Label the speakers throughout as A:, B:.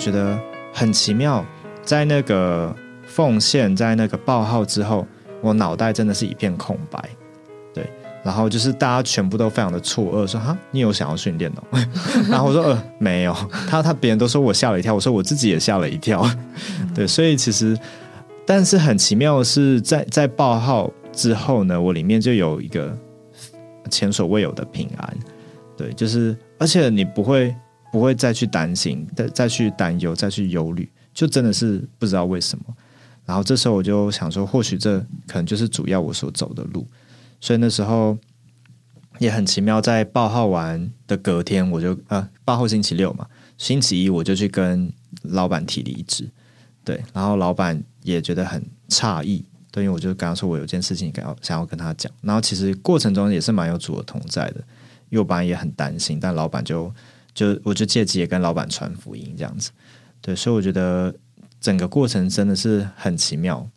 A: 觉得很奇妙，在那个奉献，在那个报号之后，我脑袋真的是一片空白。对，然后就是大家全部都非常的错愕，说哈，你有想要训练哦？然后我说呃，没有。他他别人都说我吓了一跳，我说我自己也吓了一跳。对，所以其实，但是很奇妙的是，在在报号之后呢，我里面就有一个前所未有的平安。对，就是而且你不会不会再去担心，再再去担忧，再去忧虑，就真的是不知道为什么。然后这时候我就想说，或许这可能就是主要我所走的路。所以那时候也很奇妙，在报号完的隔天，我就呃报号星期六嘛，星期一我就去跟老板提离职。对，然后老板也觉得很诧异，对，因为我就跟他说我有件事情要想要跟他讲。然后其实过程中也是蛮有主的同在的。因为我本来也很担心，但老板就就我就借机也跟老板传福音这样子，对，所以我觉得整个过程真的是很奇妙，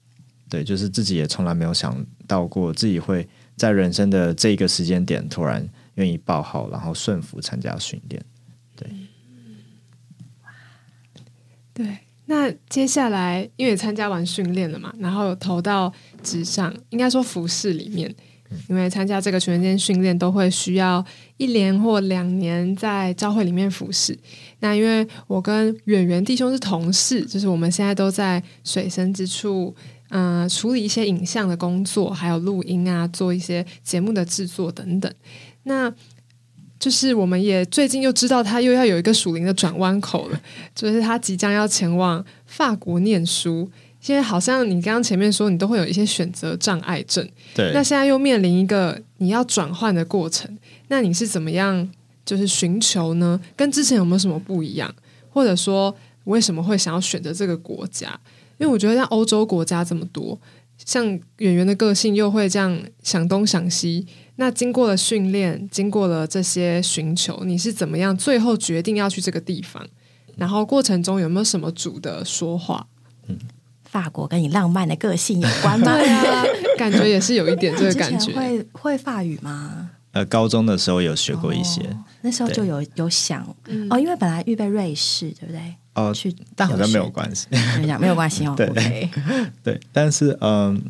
A: 对，就是自己也从来没有想到过自己会在人生的这一个时间点突然愿意报号，然后顺服参加训练，对，
B: 对，那接下来因为参加完训练了嘛，然后投到职上，应该说服饰里面。因为参加这个全间训练都会需要一年或两年在教会里面服侍。那因为我跟远远弟兄是同事，就是我们现在都在水深之处，嗯，处理一些影像的工作，还有录音啊，做一些节目的制作等等。那就是我们也最近又知道他又要有一个属灵的转弯口了，就是他即将要前往法国念书。现在好像你刚刚前面说你都会有一些选择障碍症，
A: 对，
B: 那现在又面临一个你要转换的过程，那你是怎么样就是寻求呢？跟之前有没有什么不一样？或者说为什么会想要选择这个国家？因为我觉得像欧洲国家这么多，像演员的个性又会这样想东想西。那经过了训练，经过了这些寻求，你是怎么样最后决定要去这个地方？然后过程中有没有什么主的说话？嗯。
C: 法国跟你浪漫的个性有关吗？
B: 对啊，感觉也是有一点这个感觉。
C: 会会法语吗？
A: 呃，高中的时候有学过一些，
C: 那时候就有有想哦，因为本来预备瑞士，对不对？
A: 哦，去，但好像没有关系，
C: 讲没有关系哦。
A: 对 对，但是嗯，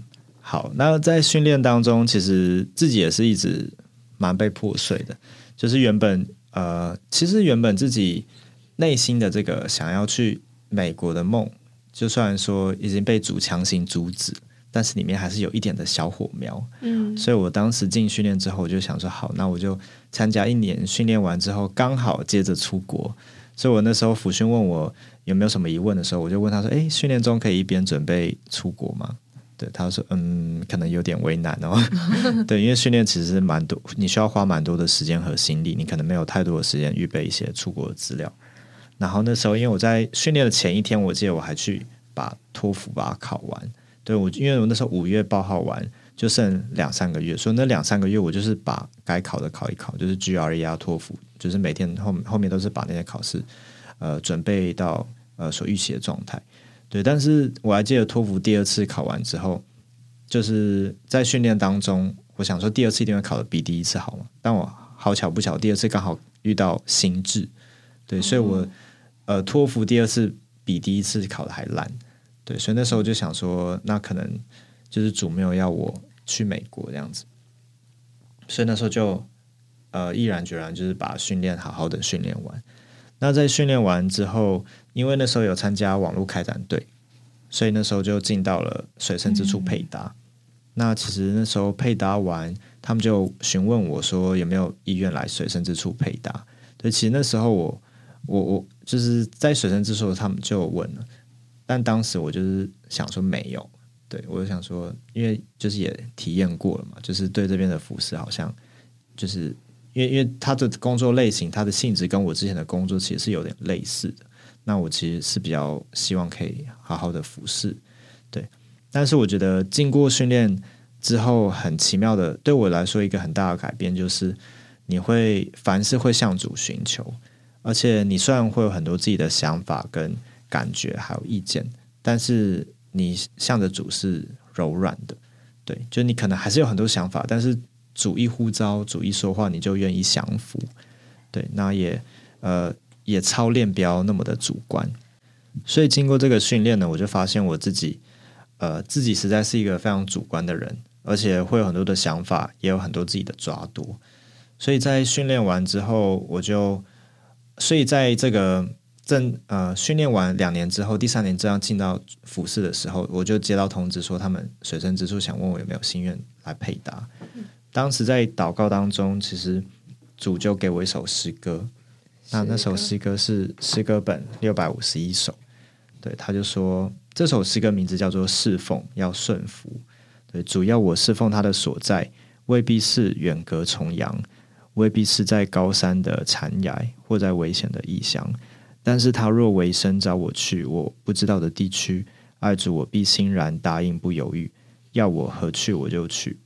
A: 好，那在训练当中，其实自己也是一直蛮被破碎的，就是原本呃，其实原本自己内心的这个想要去美国的梦。就算说已经被主强行阻止，但是里面还是有一点的小火苗。嗯，所以我当时进训练之后，我就想说，好，那我就参加一年训练完之后，刚好接着出国。所以我那时候辅训问我有没有什么疑问的时候，我就问他说：“哎，训练中可以一边准备出国吗？”对，他说：“嗯，可能有点为难哦。”对，因为训练其实蛮多，你需要花蛮多的时间和心力，你可能没有太多的时间预备一些出国的资料。然后那时候，因为我在训练的前一天，我记得我还去把托福把它考完。对我，因为我那时候五月报号完，就剩两三个月，所以那两三个月我就是把该考的考一考，就是 GRE 啊、托福，就是每天后后面都是把那些考试呃准备到呃所预期的状态。对，但是我还记得托福第二次考完之后，就是在训练当中，我想说第二次一定会考的比第一次好嘛。但我好巧不巧，第二次刚好遇到心智，对，所以我。呃，托福第二次比第一次考的还烂，对，所以那时候就想说，那可能就是主没有要我去美国这样子，所以那时候就呃毅然决然就是把训练好好的训练完。那在训练完之后，因为那时候有参加网络开展队，所以那时候就进到了水深之处配搭。那其实那时候配搭完，他们就询问我说有没有意愿来水深之处配搭。对，其实那时候我我我。就是在水深之处，他们就问了，但当时我就是想说没有，对我就想说，因为就是也体验过了嘛，就是对这边的服饰好像就是因为因为他的工作类型，他的性质跟我之前的工作其实是有点类似的，那我其实是比较希望可以好好的服侍，对，但是我觉得经过训练之后，很奇妙的，对我来说一个很大的改变就是你会凡事会向主寻求。而且你虽然会有很多自己的想法跟感觉，还有意见，但是你向着主是柔软的，对，就你可能还是有很多想法，但是主一呼召，主一说话，你就愿意降服，对，那也呃也操练不要那么的主观。所以经过这个训练呢，我就发现我自己，呃，自己实在是一个非常主观的人，而且会有很多的想法，也有很多自己的抓夺。所以在训练完之后，我就，所以在这个正呃训练完两年之后，第三年正要进到服饰的时候，我就接到通知说，他们水深之处想问我有没有心愿来配搭。当时在祷告当中，其实主就给我一首诗歌，那那首诗歌是诗歌本六百五十一首。对，他就说这首诗歌名字叫做侍奉，要顺服。对，主要我侍奉他的所在，未必是远隔重洋，未必是在高山的残崖或在危险的异乡。但是他若为生找我去我不知道的地区，爱主我必欣然答应，不犹豫。要我何去我就去。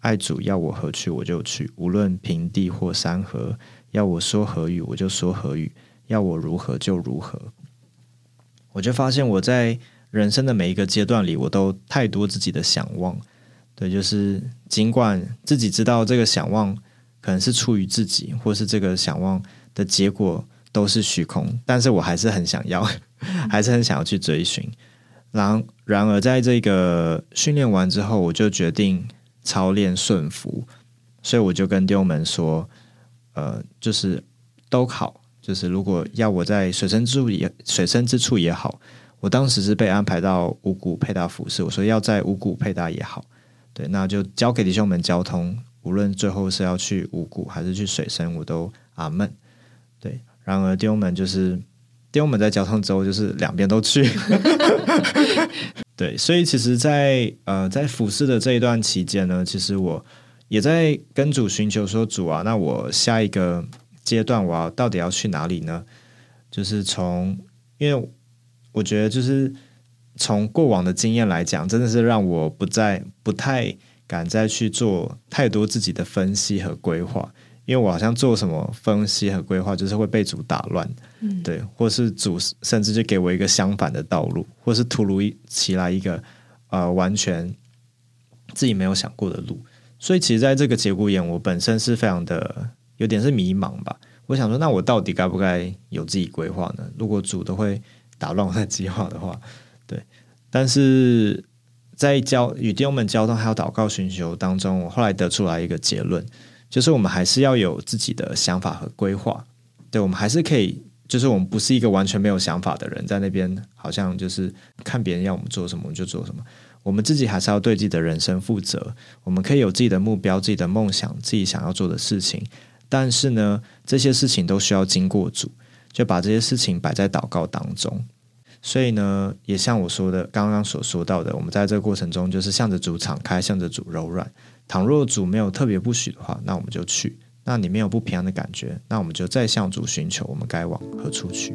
A: 爱主要我何去我就去，无论平地或山河，要我说何语我就说何语，要我如何就如何。我就发现我在人生的每一个阶段里，我都太多自己的想望。对，就是尽管自己知道这个想望可能是出于自己，或是这个想望的结果都是虚空，但是我还是很想要，还是很想要去追寻。然然而，在这个训练完之后，我就决定。操练顺服，所以我就跟弟兄们说，呃，就是都好，就是如果要我在水深之处也水深之处也好，我当时是被安排到五谷配搭服饰，我说要在五谷配搭也好，对，那就交给弟兄们交通，无论最后是要去五谷还是去水深，我都阿门。对，然而弟兄们就是弟兄们在交通之后，就是两边都去。对，所以其实，在呃，在俯视的这一段期间呢，其实我也在跟主寻求说：“主啊，那我下一个阶段我要到底要去哪里呢？”就是从，因为我觉得，就是从过往的经验来讲，真的是让我不再不太敢再去做太多自己的分析和规划。因为我好像做什么分析和规划，就是会被主打乱，对，或是主甚至就给我一个相反的道路，或是突如其来一个呃完全自己没有想过的路。所以其实在这个节骨眼，我本身是非常的有点是迷茫吧。我想说，那我到底该不该有自己规划呢？如果主都会打乱我的计划的话，对。但是在交与弟兄们交通还有祷告寻求当中，我后来得出来一个结论。就是我们还是要有自己的想法和规划，对我们还是可以，就是我们不是一个完全没有想法的人，在那边好像就是看别人要我们做什么我们就做什么，我们自己还是要对自己的人生负责。我们可以有自己的目标、自己的梦想、自己想要做的事情，但是呢，这些事情都需要经过主，就把这些事情摆在祷告当中。所以呢，也像我说的，刚刚所说到的，我们在这个过程中就是向着主敞开，向着主柔软。倘若主没有特别不许的话，那我们就去。那你没有不平安的感觉，那我们就再向主寻求，我们该往何处去？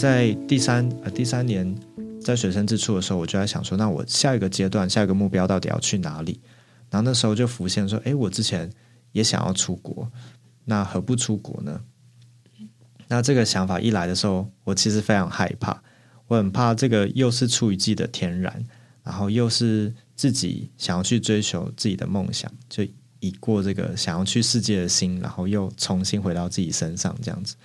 A: 在第三呃第三年。在水深之处的时候，我就在想说，那我下一个阶段、下一个目标到底要去哪里？然后那时候就浮现说，哎，我之前也想要出国，那何不出国呢？那这个想法一来的时候，我其实非常害怕，我很怕这个又是出于自己的天然，然后又是自己想要去追求自己的梦想，就已过这个想要去世界的心，然后又重新回到自己身上这样子。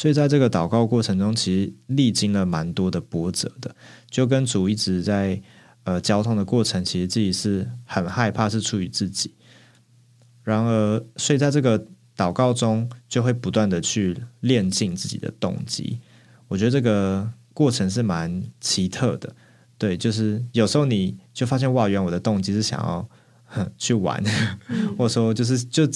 A: 所以在这个祷告过程中，其实历经了蛮多的波折的，就跟主一直在呃交通的过程，其实自己是很害怕，是出于自己。然而，所以在这个祷告中，就会不断的去练尽自己的动机。我觉得这个过程是蛮奇特的，对，就是有时候你就发现，哇，原来我的动机是想要去玩，或者说就是就。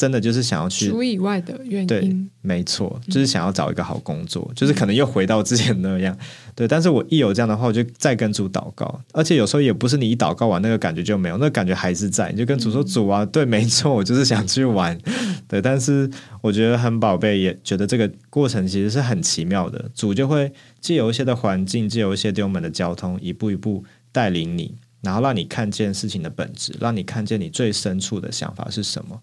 A: 真的就是想要去
B: 除以外的原因，
A: 对，没错，就是想要找一个好工作，就是可能又回到之前那样，对。但是我一有这样的话，我就再跟主祷告，而且有时候也不是你一祷告完那个感觉就没有，那个感觉还是在，你就跟主说：“主啊，对，没错，我就是想去玩。”对，但是我觉得很宝贝，也觉得这个过程其实是很奇妙的，主就会借由一些的环境，借由一些丢门的交通，一步一步带领你，然后让你看见事情的本质，让你看见你最深处的想法是什么。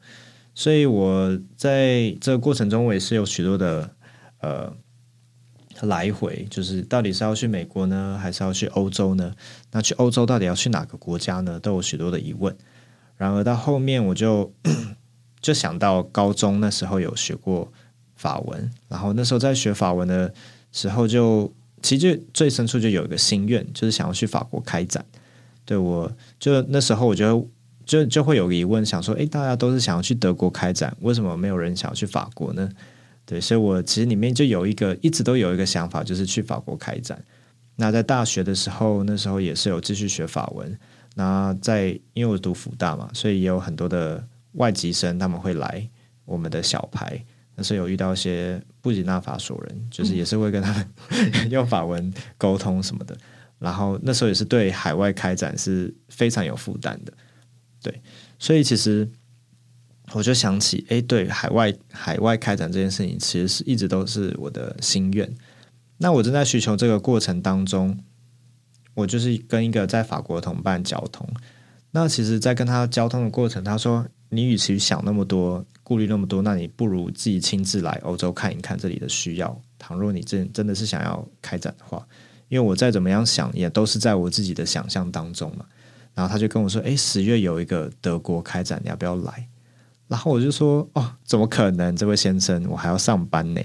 A: 所以我在这个过程中，我也是有许多的呃来回，就是到底是要去美国呢，还是要去欧洲呢？那去欧洲到底要去哪个国家呢？都有许多的疑问。然而到后面，我就 就想到高中那时候有学过法文，然后那时候在学法文的时候，就其实最深处就有一个心愿，就是想要去法国开展。对我就那时候，我觉得就就会有个疑问，想说：诶，大家都是想要去德国开展，为什么没有人想要去法国呢？对，所以我其实里面就有一个一直都有一个想法，就是去法国开展。那在大学的时候，那时候也是有继续学法文。那在因为我读福大嘛，所以也有很多的外籍生他们会来我们的小排。那时候有遇到一些布吉纳法索人，就是也是会跟他们 用法文沟通什么的。然后那时候也是对海外开展是非常有负担的，对，所以其实我就想起，哎，对，海外海外开展这件事情，其实是一直都是我的心愿。那我正在需求这个过程当中，我就是跟一个在法国的同伴交通。那其实，在跟他交通的过程，他说：“你与其想那么多，顾虑那么多，那你不如自己亲自来欧洲看一看这里的需要。倘若你真真的是想要开展的话。”因为我再怎么样想，也都是在我自己的想象当中嘛。然后他就跟我说：“哎，十月有一个德国开展，你要不要来？”然后我就说：“哦，怎么可能？这位先生，我还要上班呢。”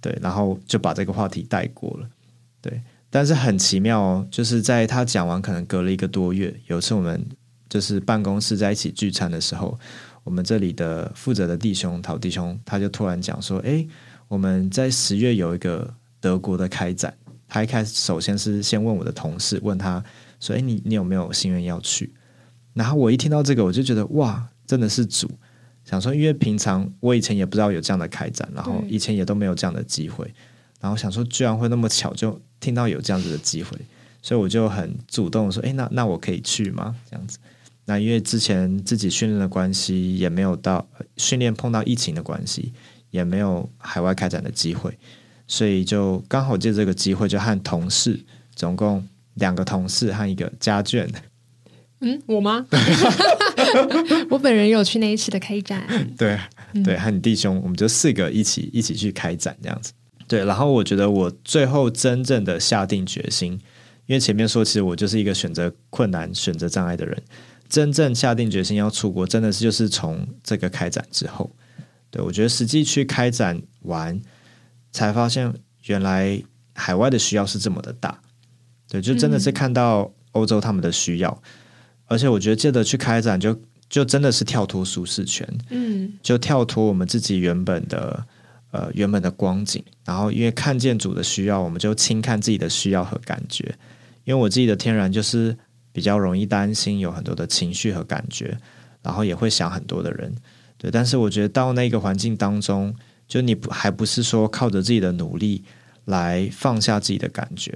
A: 对，然后就把这个话题带过了。对，但是很奇妙哦，就是在他讲完，可能隔了一个多月，有一次我们就是办公室在一起聚餐的时候，我们这里的负责的弟兄陶弟兄，他就突然讲说：“哎，我们在十月有一个德国的开展。”他一开始首先是先问我的同事，问他说：“哎，你你有没有心愿要去？”然后我一听到这个，我就觉得哇，真的是主想说，因为平常我以前也不知道有这样的开展，然后以前也都没有这样的机会，然后想说居然会那么巧，就听到有这样子的机会，所以我就很主动说：“哎，那那我可以去吗？”这样子。那因为之前自己训练的关系，也没有到训练碰到疫情的关系，也没有海外开展的机会。所以就刚好借这个机会，就和同事，总共两个同事和一个家眷。
B: 嗯，我吗？我本人有去那一次的开展。
A: 对对，和你弟兄，我们就四个一起一起去开展这样子。对，然后我觉得我最后真正的下定决心，因为前面说其实我就是一个选择困难、选择障碍的人，真正下定决心要出国，真的是就是从这个开展之后。对我觉得实际去开展完。才发现原来海外的需要是这么的大，对，就真的是看到欧洲他们的需要，而且我觉得借着去开展，就就真的是跳脱舒适圈，嗯，就跳脱我们自己原本的呃原本的光景，然后因为看见主的需要，我们就轻看自己的需要和感觉，因为我自己的天然就是比较容易担心，有很多的情绪和感觉，然后也会想很多的人，对，但是我觉得到那个环境当中。就你不还不是说靠着自己的努力来放下自己的感觉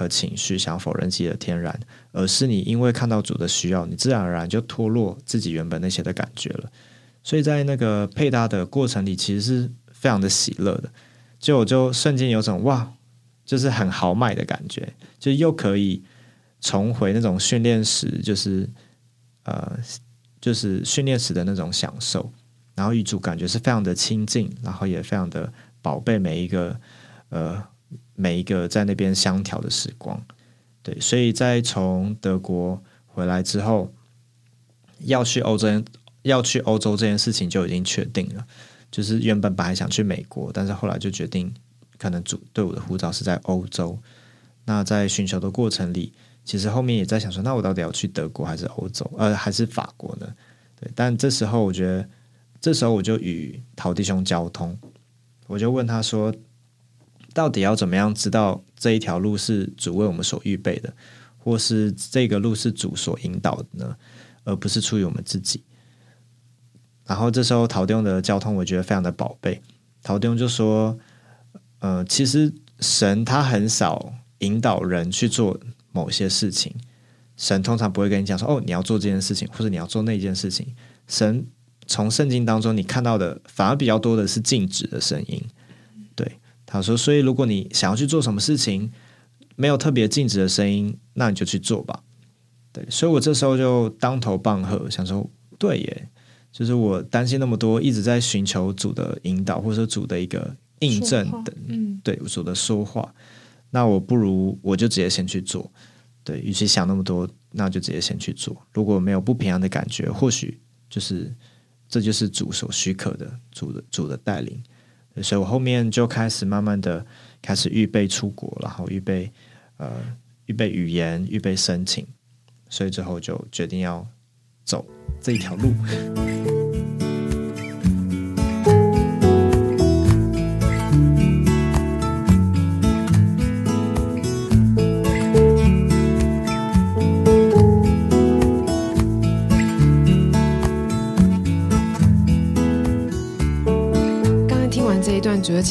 A: 和情绪，想否认自己的天然，而是你因为看到主的需要，你自然而然就脱落自己原本那些的感觉了。所以在那个配搭的过程里，其实是非常的喜乐的。就我就瞬间有种哇，就是很豪迈的感觉，就又可以重回那种训练时，就是呃，就是训练时的那种享受。然后与主感觉是非常的亲近，然后也非常的宝贝每一个呃每一个在那边相调的时光，对，所以在从德国回来之后，要去欧洲要去欧洲这件事情就已经确定了，就是原本本来想去美国，但是后来就决定可能主对我的护照是在欧洲。那在寻求的过程里，其实后面也在想说，那我到底要去德国还是欧洲，呃，还是法国呢？对，但这时候我觉得。这时候我就与陶弟兄交通，我就问他说：“到底要怎么样知道这一条路是主为我们所预备的，或是这个路是主所引导的呢？而不是出于我们自己？”然后这时候陶弟兄的交通，我觉得非常的宝贝。陶弟兄就说：“呃，其实神他很少引导人去做某些事情，神通常不会跟你讲说：‘哦，你要做这件事情，或者你要做那件事情。’神。”从圣经当中，你看到的反而比较多的是静止的声音。对他说：“所以如果你想要去做什么事情，没有特别禁止的声音，那你就去做吧。”对，所以我这时候就当头棒喝，想说：“对耶，就是我担心那么多，一直在寻求主的引导，或者说主的一个印证的，
B: 嗯，
A: 对主的说话。那我不如我就直接先去做，对，与其想那么多，那就直接先去做。如果没有不平安的感觉，或许就是这就是主所许可的，主的主的带领。所以我后面就开始慢慢的开始预备出国，然后预备呃预备语言，预备申请，所以最后就决定要走这一条路。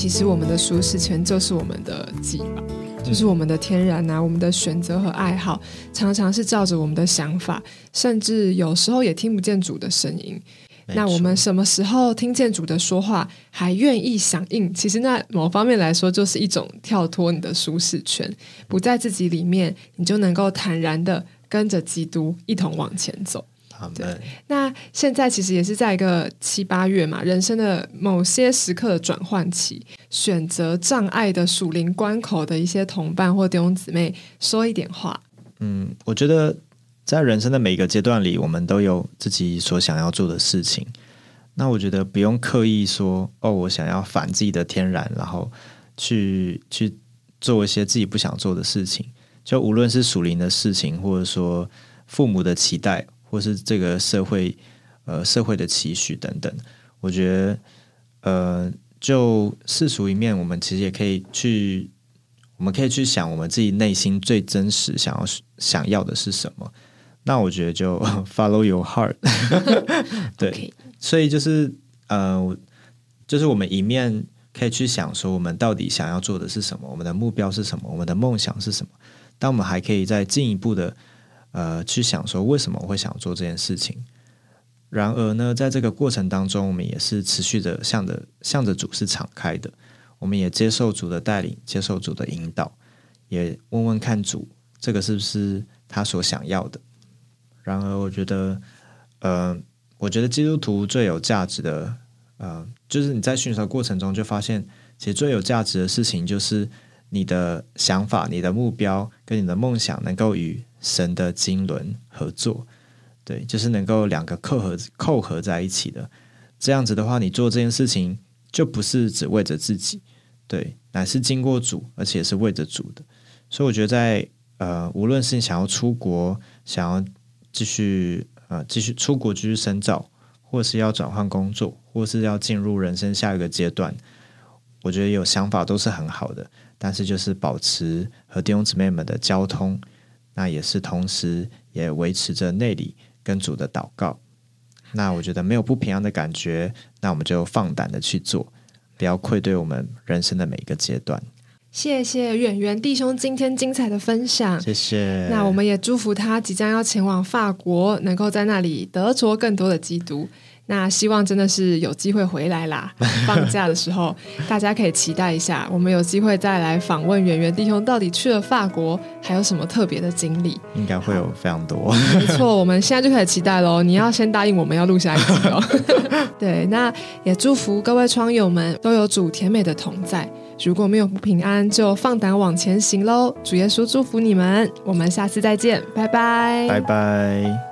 B: 其实我们的舒适圈就是我们的己吧，就是我们的天然啊，我们的选择和爱好，常常是照着我们的想法，甚至有时候也听不见主的声音。那我们什么时候听见主的说话，还愿意响应？其实那某方面来说，就是一种跳脱你的舒适圈，不在自己里面，你就能够坦然的跟着基督一同往前走。
A: 对，
B: 那现在其实也是在一个七八月嘛，人生的某些时刻的转换期，选择障碍的属灵关口的一些同伴或弟兄姊妹说一点话。
A: 嗯，我觉得在人生的每一个阶段里，我们都有自己所想要做的事情。那我觉得不用刻意说哦，我想要反自己的天然，然后去去做一些自己不想做的事情。就无论是属灵的事情，或者说父母的期待。或是这个社会，呃，社会的期许等等，我觉得，呃，就世俗一面，我们其实也可以去，我们可以去想，我们自己内心最真实想要想要的是什么。那我觉得就 follow your heart，对，所以就是呃，就是我们一面可以去想说，我们到底想要做的是什么，我们的目标是什么，我们的梦想是什么。但我们还可以再进一步的。呃，去想说为什么我会想做这件事情。然而呢，在这个过程当中，我们也是持续的向着向着主是敞开的，我们也接受主的带领，接受主的引导，也问问看主这个是不是他所想要的。然而，我觉得，呃，我觉得基督徒最有价值的，呃，就是你在寻找过程中就发现，其实最有价值的事情就是你的想法、你的目标跟你的梦想能够与。神的经纶合作，对，就是能够两个扣合扣合在一起的。这样子的话，你做这件事情就不是只为着自己，对，乃是经过主，而且是为着主的。所以我觉得，在呃，无论是想要出国，想要继续呃继续出国继续深造，或是要转换工作，或是要进入人生下一个阶段，我觉得有想法都是很好的。但是就是保持和弟兄姊妹们的交通。那也是同时也维持着内里跟主的祷告。那我觉得没有不平安的感觉，那我们就放胆的去做，不要愧对我们人生的每一个阶段。
B: 谢谢远远弟兄今天精彩的分享，
A: 谢谢。
B: 那我们也祝福他即将要前往法国，能够在那里得着更多的基督。那希望真的是有机会回来啦！放假的时候，大家可以期待一下，我们有机会再来访问圆圆弟兄，到底去了法国还有什么特别的经历？
A: 应该会有非常多。
B: 没错，我们现在就可以期待喽！你要先答应我们要录下一集哦。对，那也祝福各位窗友们都有主甜美的同在。如果没有不平安，就放胆往前行喽！主耶稣祝福你们，我们下次再见，拜拜，
A: 拜拜。